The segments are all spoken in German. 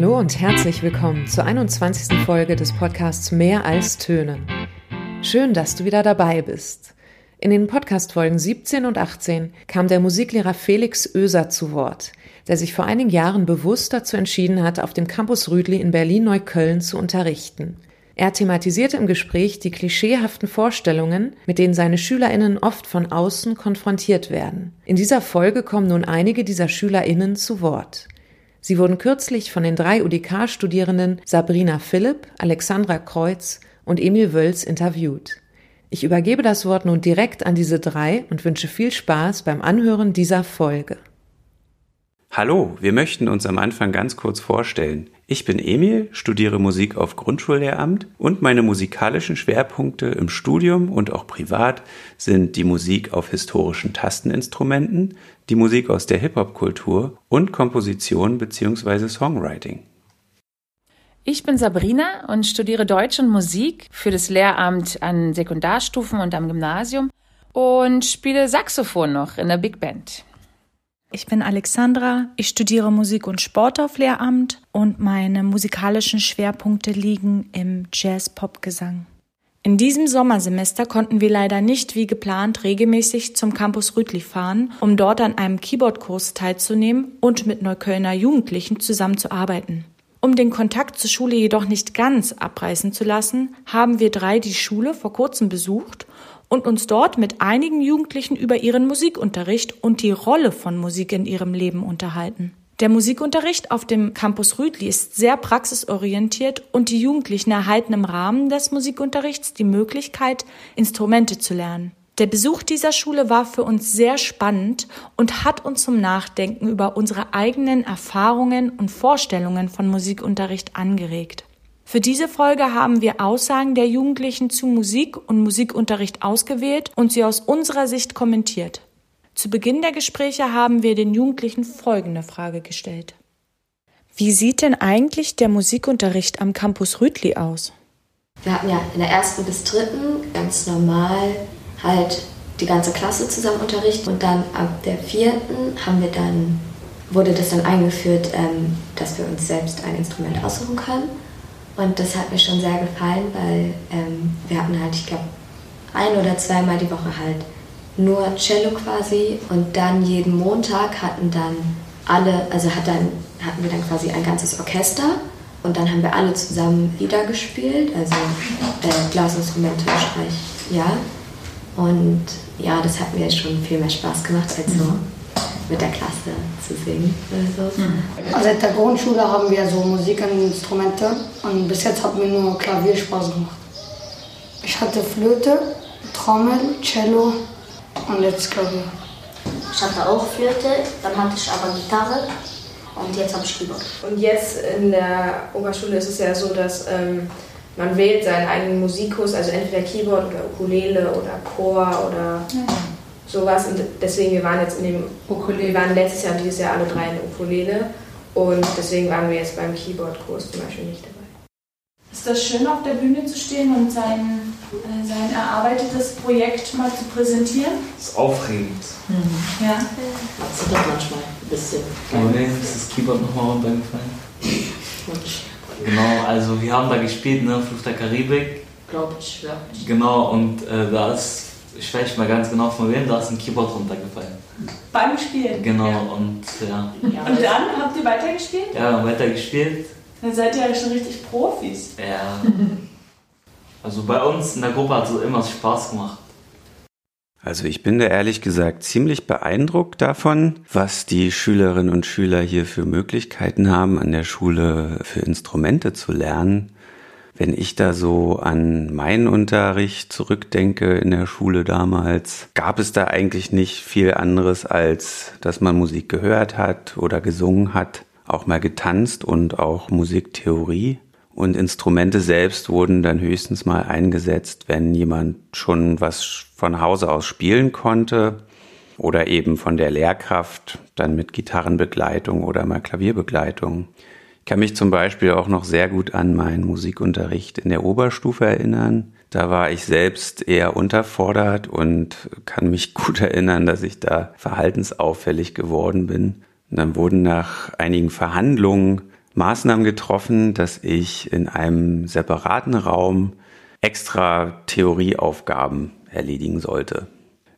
Hallo und herzlich willkommen zur 21. Folge des Podcasts Mehr als Töne. Schön, dass du wieder dabei bist. In den Podcast-Folgen 17 und 18 kam der Musiklehrer Felix Oeser zu Wort, der sich vor einigen Jahren bewusst dazu entschieden hat, auf dem Campus Rüdli in Berlin-Neukölln zu unterrichten. Er thematisierte im Gespräch die klischeehaften Vorstellungen, mit denen seine SchülerInnen oft von außen konfrontiert werden. In dieser Folge kommen nun einige dieser SchülerInnen zu Wort. Sie wurden kürzlich von den drei UDK-Studierenden Sabrina Philipp, Alexandra Kreuz und Emil Wölz interviewt. Ich übergebe das Wort nun direkt an diese drei und wünsche viel Spaß beim Anhören dieser Folge. Hallo, wir möchten uns am Anfang ganz kurz vorstellen. Ich bin Emil, studiere Musik auf Grundschullehramt und meine musikalischen Schwerpunkte im Studium und auch privat sind die Musik auf historischen Tasteninstrumenten, die Musik aus der Hip-Hop-Kultur und Komposition bzw. Songwriting. Ich bin Sabrina und studiere Deutsch und Musik für das Lehramt an Sekundarstufen und am Gymnasium und spiele Saxophon noch in der Big Band. Ich bin Alexandra, ich studiere Musik und Sport auf Lehramt und meine musikalischen Schwerpunkte liegen im Jazz-Pop-Gesang. In diesem Sommersemester konnten wir leider nicht wie geplant regelmäßig zum Campus Rütli fahren, um dort an einem Keyboardkurs teilzunehmen und mit Neuköllner Jugendlichen zusammenzuarbeiten. Um den Kontakt zur Schule jedoch nicht ganz abreißen zu lassen, haben wir drei die Schule vor kurzem besucht und uns dort mit einigen Jugendlichen über ihren Musikunterricht und die Rolle von Musik in ihrem Leben unterhalten. Der Musikunterricht auf dem Campus Rüdli ist sehr praxisorientiert und die Jugendlichen erhalten im Rahmen des Musikunterrichts die Möglichkeit, Instrumente zu lernen. Der Besuch dieser Schule war für uns sehr spannend und hat uns zum Nachdenken über unsere eigenen Erfahrungen und Vorstellungen von Musikunterricht angeregt. Für diese Folge haben wir Aussagen der Jugendlichen zu Musik und Musikunterricht ausgewählt und sie aus unserer Sicht kommentiert. Zu Beginn der Gespräche haben wir den Jugendlichen folgende Frage gestellt. Wie sieht denn eigentlich der Musikunterricht am Campus Rütli aus? Wir hatten ja in der ersten bis dritten ganz normal halt die ganze Klasse zusammen unterrichtet und dann ab der vierten haben wir dann, wurde das dann eingeführt, ähm, dass wir uns selbst ein Instrument aussuchen können. Und das hat mir schon sehr gefallen, weil ähm, wir hatten halt, ich glaube, ein oder zweimal die Woche halt nur Cello quasi und dann jeden Montag hatten dann alle, also hat dann, hatten wir dann quasi ein ganzes Orchester und dann haben wir alle zusammen Lieder gespielt, also äh, Blasinstrumente, Streich, ja. Und ja, das hat mir schon viel mehr Spaß gemacht als so mit der Klasse zu singen oder so. Mhm. Also seit der Grundschule haben wir so Musikinstrumente und bis jetzt hat mir nur Klavier Spaß gemacht. Ich hatte Flöte, Trommel, Cello und jetzt Klavier. Ich hatte auch Flöte, dann hatte ich aber Gitarre und jetzt habe ich Keyboard. Und jetzt in der Oberschule ist es ja so, dass ähm, man wählt seinen eigenen Musikkurs, also entweder Keyboard oder Ukulele oder Chor oder ja sowas. Und deswegen, wir waren jetzt in dem Ukulele, wir waren letztes Jahr und dieses Jahr alle drei in der Ukulele. Und deswegen waren wir jetzt beim Keyboard-Kurs zum Beispiel nicht dabei. Ist das schön, auf der Bühne zu stehen und sein, äh, sein erarbeitetes Projekt mal zu präsentieren? Das ist aufregend. Mhm. Ja. Das ist doch manchmal ein bisschen. Nee, ist das Keyboard nochmal runtergefallen? genau, also wir haben da gespielt, ne, Fluch der Karibik. Glaube ich, ja. Genau, und äh, da ist ich weiß nicht mal ganz genau von wem, da ist ein Keyboard runtergefallen. Beim Spielen? Genau, ja. und ja. ja. Und dann habt ihr weitergespielt? Ja, weitergespielt. Dann seid ihr ja schon richtig Profis. Ja. Also bei uns in der Gruppe hat es immer Spaß gemacht. Also ich bin da ehrlich gesagt ziemlich beeindruckt davon, was die Schülerinnen und Schüler hier für Möglichkeiten haben, an der Schule für Instrumente zu lernen. Wenn ich da so an meinen Unterricht zurückdenke in der Schule damals, gab es da eigentlich nicht viel anderes, als dass man Musik gehört hat oder gesungen hat, auch mal getanzt und auch Musiktheorie. Und Instrumente selbst wurden dann höchstens mal eingesetzt, wenn jemand schon was von Hause aus spielen konnte oder eben von der Lehrkraft dann mit Gitarrenbegleitung oder mal Klavierbegleitung kann mich zum Beispiel auch noch sehr gut an meinen Musikunterricht in der Oberstufe erinnern. Da war ich selbst eher unterfordert und kann mich gut erinnern, dass ich da verhaltensauffällig geworden bin. Und dann wurden nach einigen Verhandlungen Maßnahmen getroffen, dass ich in einem separaten Raum extra Theorieaufgaben erledigen sollte.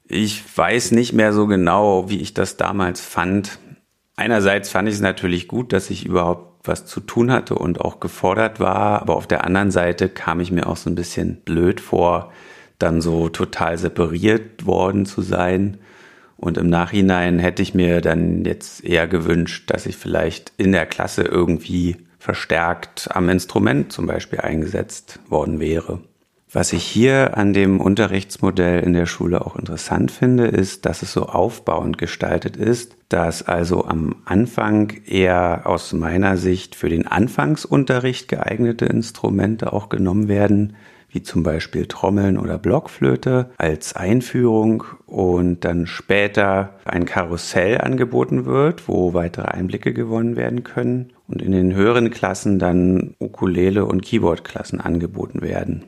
Ich weiß nicht mehr so genau, wie ich das damals fand. Einerseits fand ich es natürlich gut, dass ich überhaupt was zu tun hatte und auch gefordert war, aber auf der anderen Seite kam ich mir auch so ein bisschen blöd vor, dann so total separiert worden zu sein. Und im Nachhinein hätte ich mir dann jetzt eher gewünscht, dass ich vielleicht in der Klasse irgendwie verstärkt am Instrument zum Beispiel eingesetzt worden wäre. Was ich hier an dem Unterrichtsmodell in der Schule auch interessant finde, ist, dass es so aufbauend gestaltet ist, dass also am Anfang eher aus meiner Sicht für den Anfangsunterricht geeignete Instrumente auch genommen werden, wie zum Beispiel Trommeln oder Blockflöte als Einführung und dann später ein Karussell angeboten wird, wo weitere Einblicke gewonnen werden können und in den höheren Klassen dann Ukulele und Keyboardklassen angeboten werden.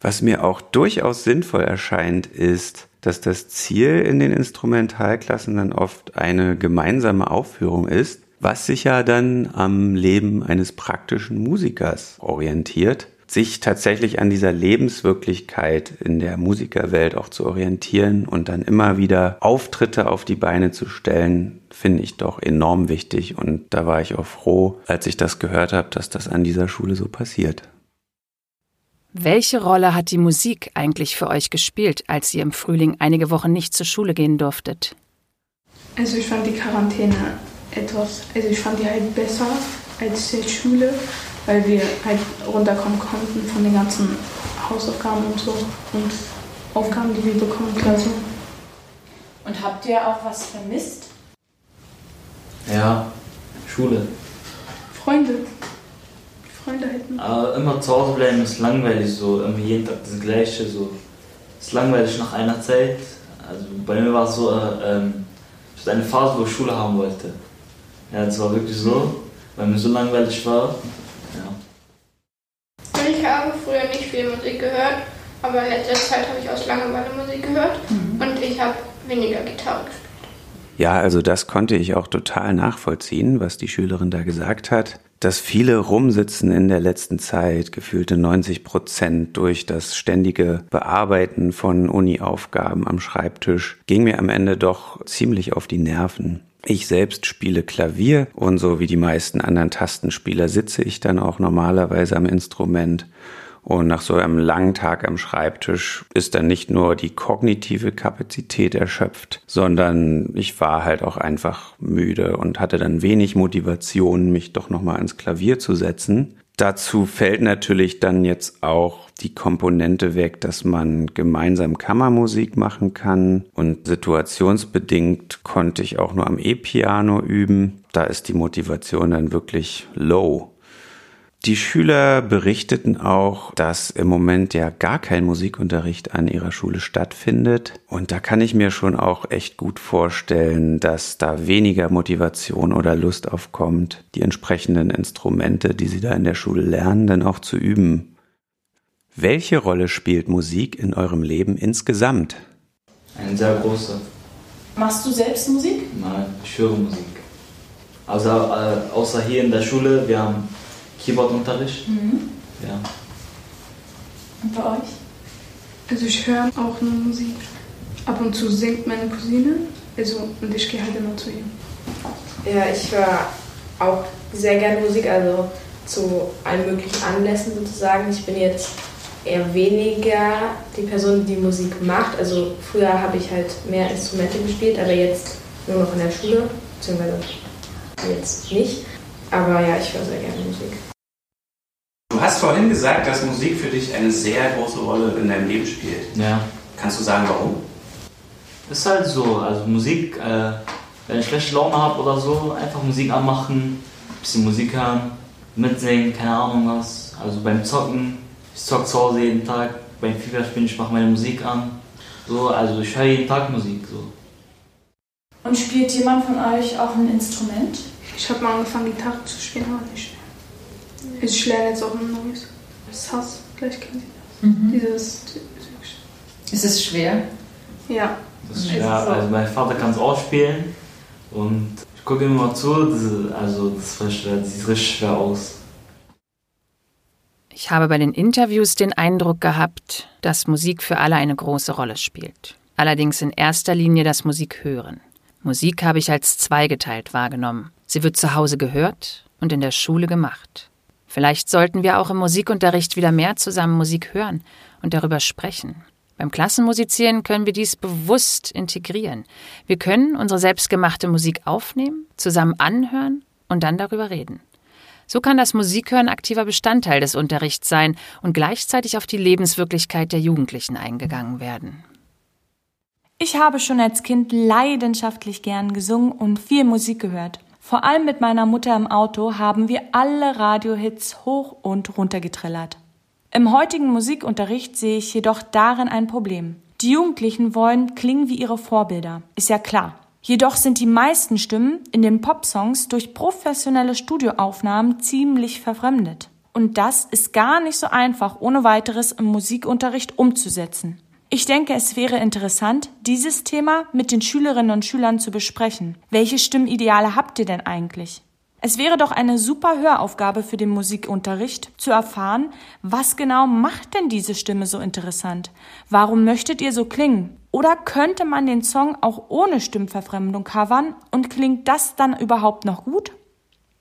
Was mir auch durchaus sinnvoll erscheint, ist, dass das Ziel in den Instrumentalklassen dann oft eine gemeinsame Aufführung ist, was sich ja dann am Leben eines praktischen Musikers orientiert, sich tatsächlich an dieser Lebenswirklichkeit in der Musikerwelt auch zu orientieren und dann immer wieder Auftritte auf die Beine zu stellen, finde ich doch enorm wichtig und da war ich auch froh, als ich das gehört habe, dass das an dieser Schule so passiert. Welche Rolle hat die Musik eigentlich für euch gespielt, als ihr im Frühling einige Wochen nicht zur Schule gehen durftet? Also ich fand die Quarantäne etwas, also ich fand die halt besser als die Schule, weil wir halt runterkommen konnten von den ganzen Hausaufgaben und so und Aufgaben, die wir bekommen, Klasse. Und habt ihr auch was vermisst? Ja, Schule. Freunde. Freunde hätten. Aber immer zu Hause bleiben ist langweilig, so immer jeden Tag das Gleiche, so. Ist langweilig nach einer Zeit. Also bei mir war es so, äh, ähm, ich hatte eine Phase, wo ich Schule haben wollte. Ja, das war wirklich so, weil mir so langweilig war. Ja. Ich habe früher nicht viel Musik gehört, aber in letzter Zeit habe ich aus Langeweile Musik gehört mhm. und ich habe weniger Gitarre gespielt. Ja, also das konnte ich auch total nachvollziehen, was die Schülerin da gesagt hat dass viele rumsitzen in der letzten Zeit, gefühlte 90 Prozent durch das ständige Bearbeiten von Uni-Aufgaben am Schreibtisch, ging mir am Ende doch ziemlich auf die Nerven. Ich selbst spiele Klavier und so wie die meisten anderen Tastenspieler sitze ich dann auch normalerweise am Instrument und nach so einem langen Tag am Schreibtisch ist dann nicht nur die kognitive Kapazität erschöpft, sondern ich war halt auch einfach müde und hatte dann wenig Motivation, mich doch nochmal ans Klavier zu setzen. Dazu fällt natürlich dann jetzt auch die Komponente weg, dass man gemeinsam Kammermusik machen kann und situationsbedingt konnte ich auch nur am E-Piano üben. Da ist die Motivation dann wirklich low. Die Schüler berichteten auch, dass im Moment ja gar kein Musikunterricht an ihrer Schule stattfindet. Und da kann ich mir schon auch echt gut vorstellen, dass da weniger Motivation oder Lust aufkommt, die entsprechenden Instrumente, die sie da in der Schule lernen, dann auch zu üben. Welche Rolle spielt Musik in eurem Leben insgesamt? Eine sehr große. Machst du selbst Musik? Nein, ich höre Musik. Also äh, außer hier in der Schule, wir haben Keyboardunterricht. Mhm. Ja. Und bei euch? Also ich höre auch nur Musik. Ab und zu singt meine Cousine. Also, und ich gehe halt immer zu ihr. Ja, ich höre auch sehr gerne Musik, also zu allen möglichen Anlässen sozusagen. Ich bin jetzt eher weniger die Person, die Musik macht. Also früher habe ich halt mehr Instrumente gespielt, aber jetzt nur noch in der Schule, beziehungsweise jetzt nicht. Aber ja, ich höre sehr gerne Musik. Du hast vorhin gesagt, dass Musik für dich eine sehr große Rolle in deinem Leben spielt. Ja. Kannst du sagen, warum? Ist halt so. Also Musik, äh, wenn ich schlechte Laune habe oder so, einfach Musik anmachen, ein bisschen Musik hören, mitsingen, keine Ahnung was. Also beim Zocken, ich zocke zu Hause jeden Tag, beim FIFA spielen, ich mache meine Musik an. So, also ich höre jeden Tag Musik. So. Und spielt jemand von euch auch ein Instrument? Ich habe mal angefangen, Gitarre zu spielen, aber nicht. Ich lerne jetzt auch ein neues. Sass, gleich kennen Sie das. Mhm. Dieses. Ist es schwer? Ja. Das ist schwer. Also mein Vater kann es auch spielen und ich gucke immer zu, das, also das, das sieht richtig schwer aus. Ich habe bei den Interviews den Eindruck gehabt, dass Musik für alle eine große Rolle spielt. Allerdings in erster Linie das Musikhören. Musik habe ich als zweigeteilt wahrgenommen. Sie wird zu Hause gehört und in der Schule gemacht. Vielleicht sollten wir auch im Musikunterricht wieder mehr zusammen Musik hören und darüber sprechen. Beim Klassenmusizieren können wir dies bewusst integrieren. Wir können unsere selbstgemachte Musik aufnehmen, zusammen anhören und dann darüber reden. So kann das Musikhören aktiver Bestandteil des Unterrichts sein und gleichzeitig auf die Lebenswirklichkeit der Jugendlichen eingegangen werden. Ich habe schon als Kind leidenschaftlich gern gesungen und viel Musik gehört. Vor allem mit meiner Mutter im Auto haben wir alle Radiohits hoch und runter getrillert. Im heutigen Musikunterricht sehe ich jedoch darin ein Problem. Die Jugendlichen wollen klingen wie ihre Vorbilder. Ist ja klar. Jedoch sind die meisten Stimmen in den Popsongs durch professionelle Studioaufnahmen ziemlich verfremdet. Und das ist gar nicht so einfach ohne weiteres im Musikunterricht umzusetzen. Ich denke, es wäre interessant, dieses Thema mit den Schülerinnen und Schülern zu besprechen. Welche Stimmideale habt ihr denn eigentlich? Es wäre doch eine super Höraufgabe für den Musikunterricht, zu erfahren, was genau macht denn diese Stimme so interessant? Warum möchtet ihr so klingen? Oder könnte man den Song auch ohne Stimmverfremdung covern und klingt das dann überhaupt noch gut?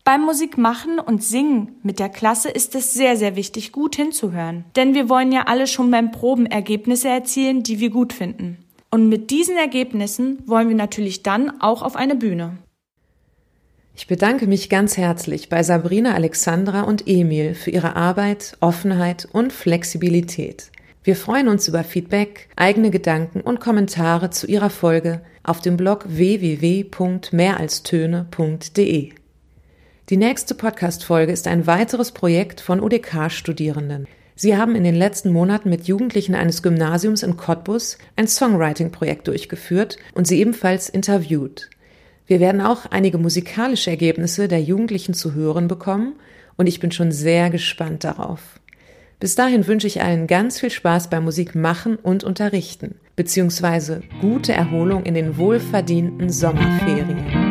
Beim Musikmachen und Singen mit der Klasse ist es sehr, sehr wichtig, gut hinzuhören. Denn wir wollen ja alle schon beim Proben Ergebnisse erzielen, die wir gut finden. Und mit diesen Ergebnissen wollen wir natürlich dann auch auf eine Bühne. Ich bedanke mich ganz herzlich bei Sabrina, Alexandra und Emil für ihre Arbeit, Offenheit und Flexibilität. Wir freuen uns über Feedback, eigene Gedanken und Kommentare zu ihrer Folge auf dem Blog www.mehralstöne.de. Die nächste Podcast-Folge ist ein weiteres Projekt von UDK-Studierenden. Sie haben in den letzten Monaten mit Jugendlichen eines Gymnasiums in Cottbus ein Songwriting-Projekt durchgeführt und sie ebenfalls interviewt. Wir werden auch einige musikalische Ergebnisse der Jugendlichen zu hören bekommen und ich bin schon sehr gespannt darauf. Bis dahin wünsche ich allen ganz viel Spaß beim Musik machen und unterrichten, beziehungsweise gute Erholung in den wohlverdienten Sommerferien.